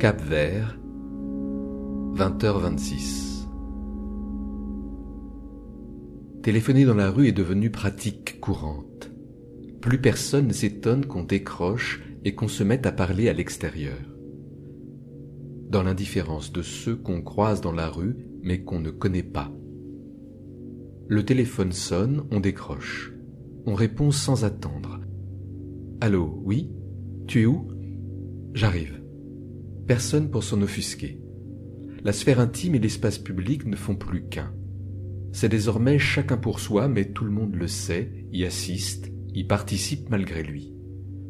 Cap Vert, 20h26. Téléphoner dans la rue est devenu pratique courante. Plus personne ne s'étonne qu'on décroche et qu'on se mette à parler à l'extérieur. Dans l'indifférence de ceux qu'on croise dans la rue mais qu'on ne connaît pas. Le téléphone sonne, on décroche. On répond sans attendre. Allô, oui? Tu es où? J'arrive. Personne pour s'en offusquer. La sphère intime et l'espace public ne font plus qu'un. C'est désormais chacun pour soi, mais tout le monde le sait, y assiste, y participe malgré lui.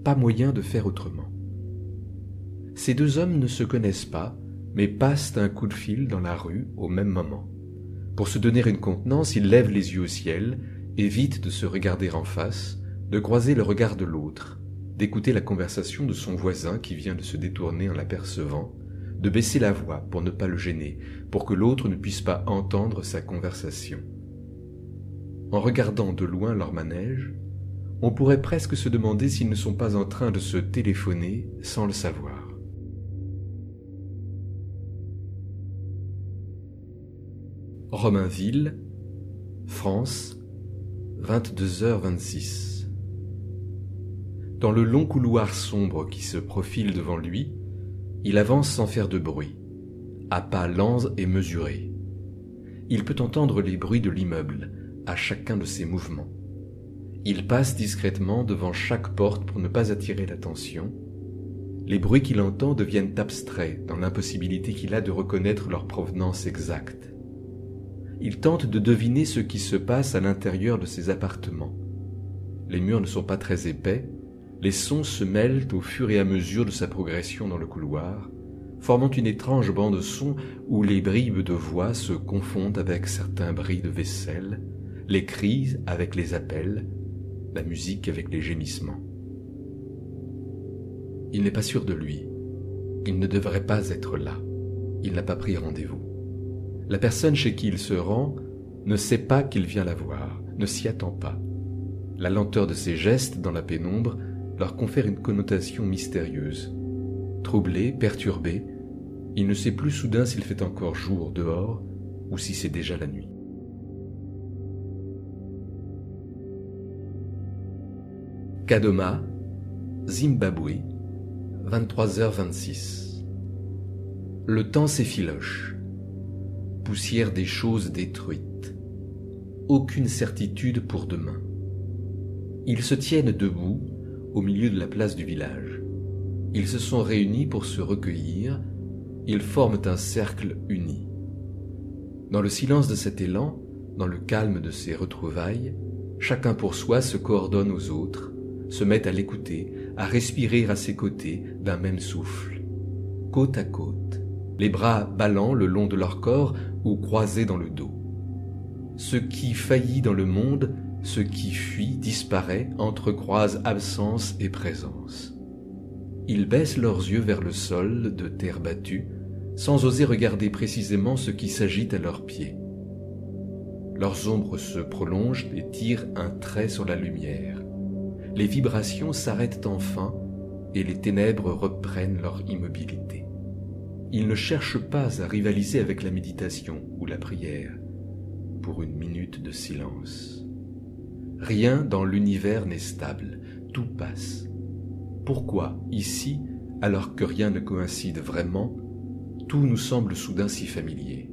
Pas moyen de faire autrement. Ces deux hommes ne se connaissent pas, mais passent un coup de fil dans la rue au même moment. Pour se donner une contenance, ils lèvent les yeux au ciel, évitent de se regarder en face, de croiser le regard de l'autre, d'écouter la conversation de son voisin qui vient de se détourner en l'apercevant, de baisser la voix pour ne pas le gêner, pour que l'autre ne puisse pas entendre sa conversation. En regardant de loin leur manège, on pourrait presque se demander s'ils ne sont pas en train de se téléphoner sans le savoir. Romainville, France, 22h26. Dans le long couloir sombre qui se profile devant lui, il avance sans faire de bruit, à pas lents et mesurés. Il peut entendre les bruits de l'immeuble à chacun de ses mouvements. Il passe discrètement devant chaque porte pour ne pas attirer l'attention. Les bruits qu'il entend deviennent abstraits dans l'impossibilité qu'il a de reconnaître leur provenance exacte. Il tente de deviner ce qui se passe à l'intérieur de ses appartements. Les murs ne sont pas très épais, les sons se mêlent au fur et à mesure de sa progression dans le couloir, formant une étrange bande son où les bribes de voix se confondent avec certains bris de vaisselle, les cris avec les appels, la musique avec les gémissements. Il n'est pas sûr de lui. Il ne devrait pas être là. Il n'a pas pris rendez-vous. La personne chez qui il se rend ne sait pas qu'il vient la voir, ne s'y attend pas. La lenteur de ses gestes dans la pénombre leur confère une connotation mystérieuse. Troublé, perturbé, il ne sait plus soudain s'il fait encore jour dehors ou si c'est déjà la nuit. Kadoma, Zimbabwe, 23h26. Le temps s'effiloche. Poussière des choses détruites. Aucune certitude pour demain. Ils se tiennent debout, au milieu de la place du village. Ils se sont réunis pour se recueillir, ils forment un cercle uni. Dans le silence de cet élan, dans le calme de ces retrouvailles, chacun pour soi se coordonne aux autres, se met à l'écouter, à respirer à ses côtés d'un même souffle, côte à côte, les bras ballants le long de leur corps ou croisés dans le dos. Ce qui faillit dans le monde ce qui fuit disparaît, entrecroise absence et présence. Ils baissent leurs yeux vers le sol de terre battue, sans oser regarder précisément ce qui s'agite à leurs pieds. Leurs ombres se prolongent et tirent un trait sur la lumière. Les vibrations s'arrêtent enfin et les ténèbres reprennent leur immobilité. Ils ne cherchent pas à rivaliser avec la méditation ou la prière pour une minute de silence. Rien dans l'univers n'est stable, tout passe. Pourquoi, ici, alors que rien ne coïncide vraiment, tout nous semble soudain si familier?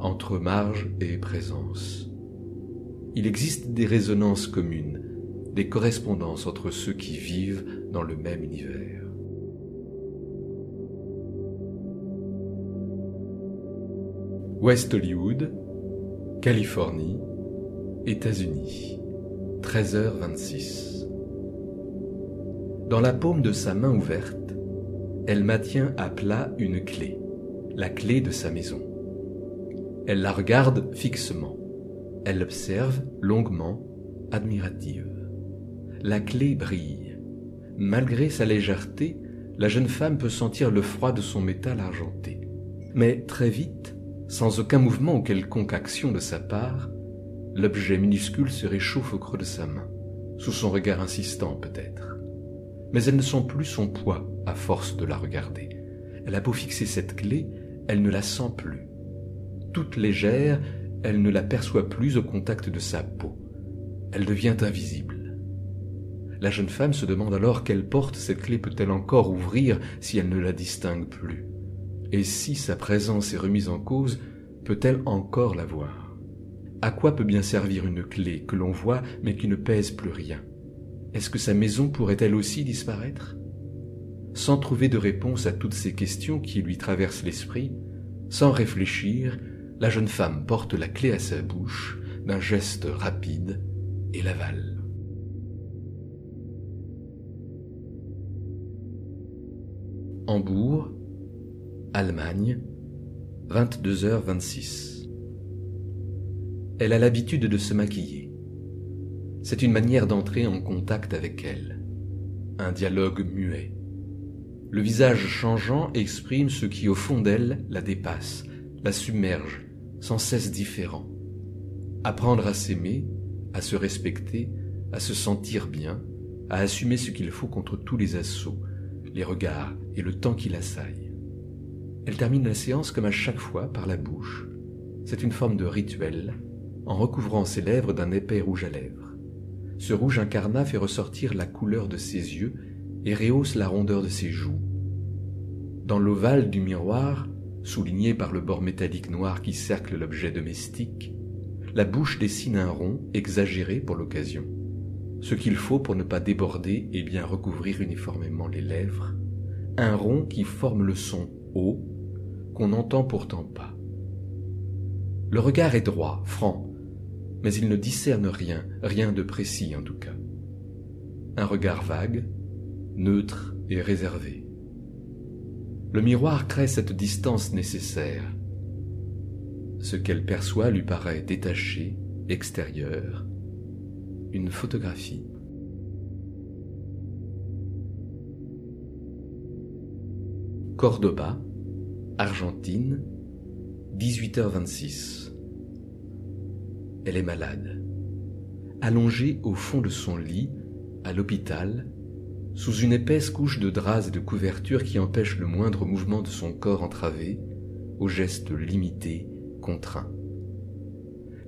Entre marge et présence. Il existe des résonances communes, des correspondances entre ceux qui vivent dans le même univers. West Hollywood, Californie, États-Unis, 13h26. Dans la paume de sa main ouverte, elle maintient à plat une clé, la clé de sa maison. Elle la regarde fixement. Elle l'observe longuement, admirative. La clé brille. Malgré sa légèreté, la jeune femme peut sentir le froid de son métal argenté. Mais très vite, sans aucun mouvement ou quelconque action de sa part, l'objet minuscule se réchauffe au creux de sa main, sous son regard insistant peut-être. Mais elle ne sent plus son poids à force de la regarder. Elle a beau fixer cette clé, elle ne la sent plus. Toute légère, elle ne la perçoit plus au contact de sa peau. Elle devient invisible. La jeune femme se demande alors quelle porte cette clé peut-elle encore ouvrir si elle ne la distingue plus. Et si sa présence est remise en cause, peut-elle encore la voir? À quoi peut bien servir une clé que l'on voit mais qui ne pèse plus rien? Est-ce que sa maison pourrait-elle aussi disparaître? Sans trouver de réponse à toutes ces questions qui lui traversent l'esprit, sans réfléchir, la jeune femme porte la clé à sa bouche d'un geste rapide et l'avale. Hambourg, Allemagne, 22h26. Elle a l'habitude de se maquiller. C'est une manière d'entrer en contact avec elle. Un dialogue muet. Le visage changeant exprime ce qui au fond d'elle la dépasse, la submerge, sans cesse différent. Apprendre à s'aimer, à se respecter, à se sentir bien, à assumer ce qu'il faut contre tous les assauts, les regards et le temps qui l'assaillent. Elle termine la séance comme à chaque fois par la bouche. C'est une forme de rituel, en recouvrant ses lèvres d'un épais rouge à lèvres. Ce rouge incarnat fait ressortir la couleur de ses yeux et rehausse la rondeur de ses joues. Dans l'ovale du miroir, souligné par le bord métallique noir qui cercle l'objet domestique, la bouche dessine un rond exagéré pour l'occasion, ce qu'il faut pour ne pas déborder et bien recouvrir uniformément les lèvres, un rond qui forme le son O qu'on n'entend pourtant pas. Le regard est droit, franc, mais il ne discerne rien, rien de précis en tout cas. Un regard vague, neutre et réservé. Le miroir crée cette distance nécessaire. Ce qu'elle perçoit lui paraît détaché, extérieur, une photographie. Cordoba, Argentine, 18h26. Elle est malade. Allongée au fond de son lit, à l'hôpital, sous une épaisse couche de draps et de couvertures qui empêche le moindre mouvement de son corps entravé, aux gestes limités, contraints.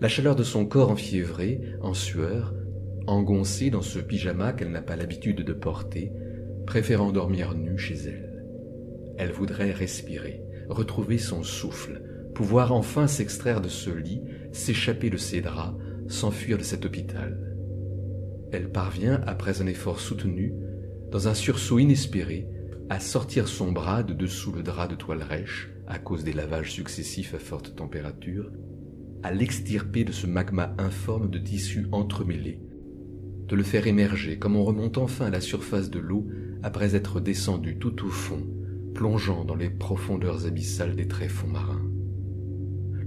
La chaleur de son corps enfiévré, en sueur, engoncé dans ce pyjama qu'elle n'a pas l'habitude de porter, préférant dormir nue chez elle. Elle voudrait respirer, retrouver son souffle, pouvoir enfin s'extraire de ce lit, s'échapper de ses draps, s'enfuir de cet hôpital. Elle parvient, après un effort soutenu, dans un sursaut inespéré, à sortir son bras de dessous le drap de toile rêche, à cause des lavages successifs à forte température, à l'extirper de ce magma informe de tissus entremêlés, de le faire émerger comme on remonte enfin à la surface de l'eau après être descendu tout au fond, plongeant dans les profondeurs abyssales des tréfonds marins.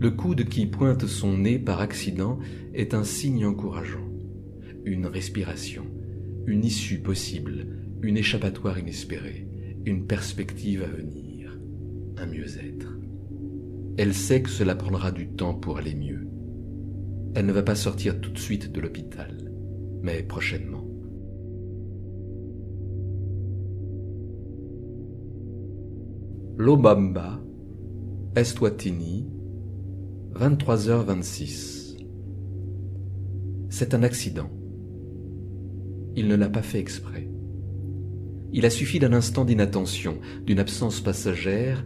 Le coude qui pointe son nez par accident est un signe encourageant, une respiration, une issue possible, une échappatoire inespérée, une perspective à venir, un mieux-être. Elle sait que cela prendra du temps pour aller mieux. Elle ne va pas sortir tout de suite de l'hôpital, mais prochainement. Lobamba, Eswatini, 23h26. C'est un accident. Il ne l'a pas fait exprès. Il a suffi d'un instant d'inattention, d'une absence passagère,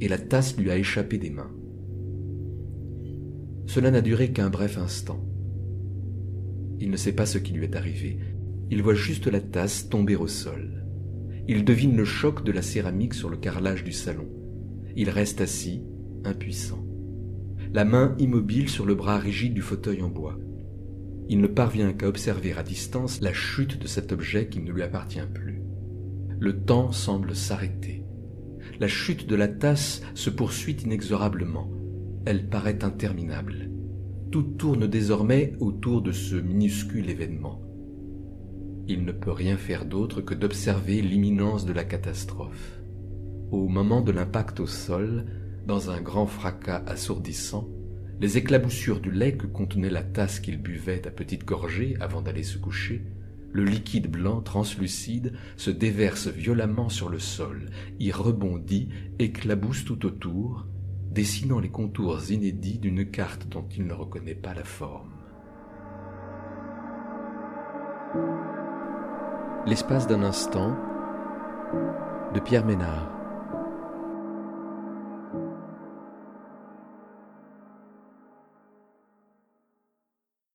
et la tasse lui a échappé des mains. Cela n'a duré qu'un bref instant. Il ne sait pas ce qui lui est arrivé. Il voit juste la tasse tomber au sol. Il devine le choc de la céramique sur le carrelage du salon. Il reste assis, impuissant. La main immobile sur le bras rigide du fauteuil en bois. Il ne parvient qu'à observer à distance la chute de cet objet qui ne lui appartient plus. Le temps semble s'arrêter. La chute de la tasse se poursuit inexorablement. Elle paraît interminable. Tout tourne désormais autour de ce minuscule événement. Il ne peut rien faire d'autre que d'observer l'imminence de la catastrophe. Au moment de l'impact au sol, dans un grand fracas assourdissant, les éclaboussures du lait que contenait la tasse qu'il buvait à petites gorgées avant d'aller se coucher, le liquide blanc translucide se déverse violemment sur le sol, y rebondit, éclabousse tout autour, dessinant les contours inédits d'une carte dont il ne reconnaît pas la forme. L'espace d'un instant, de Pierre Ménard.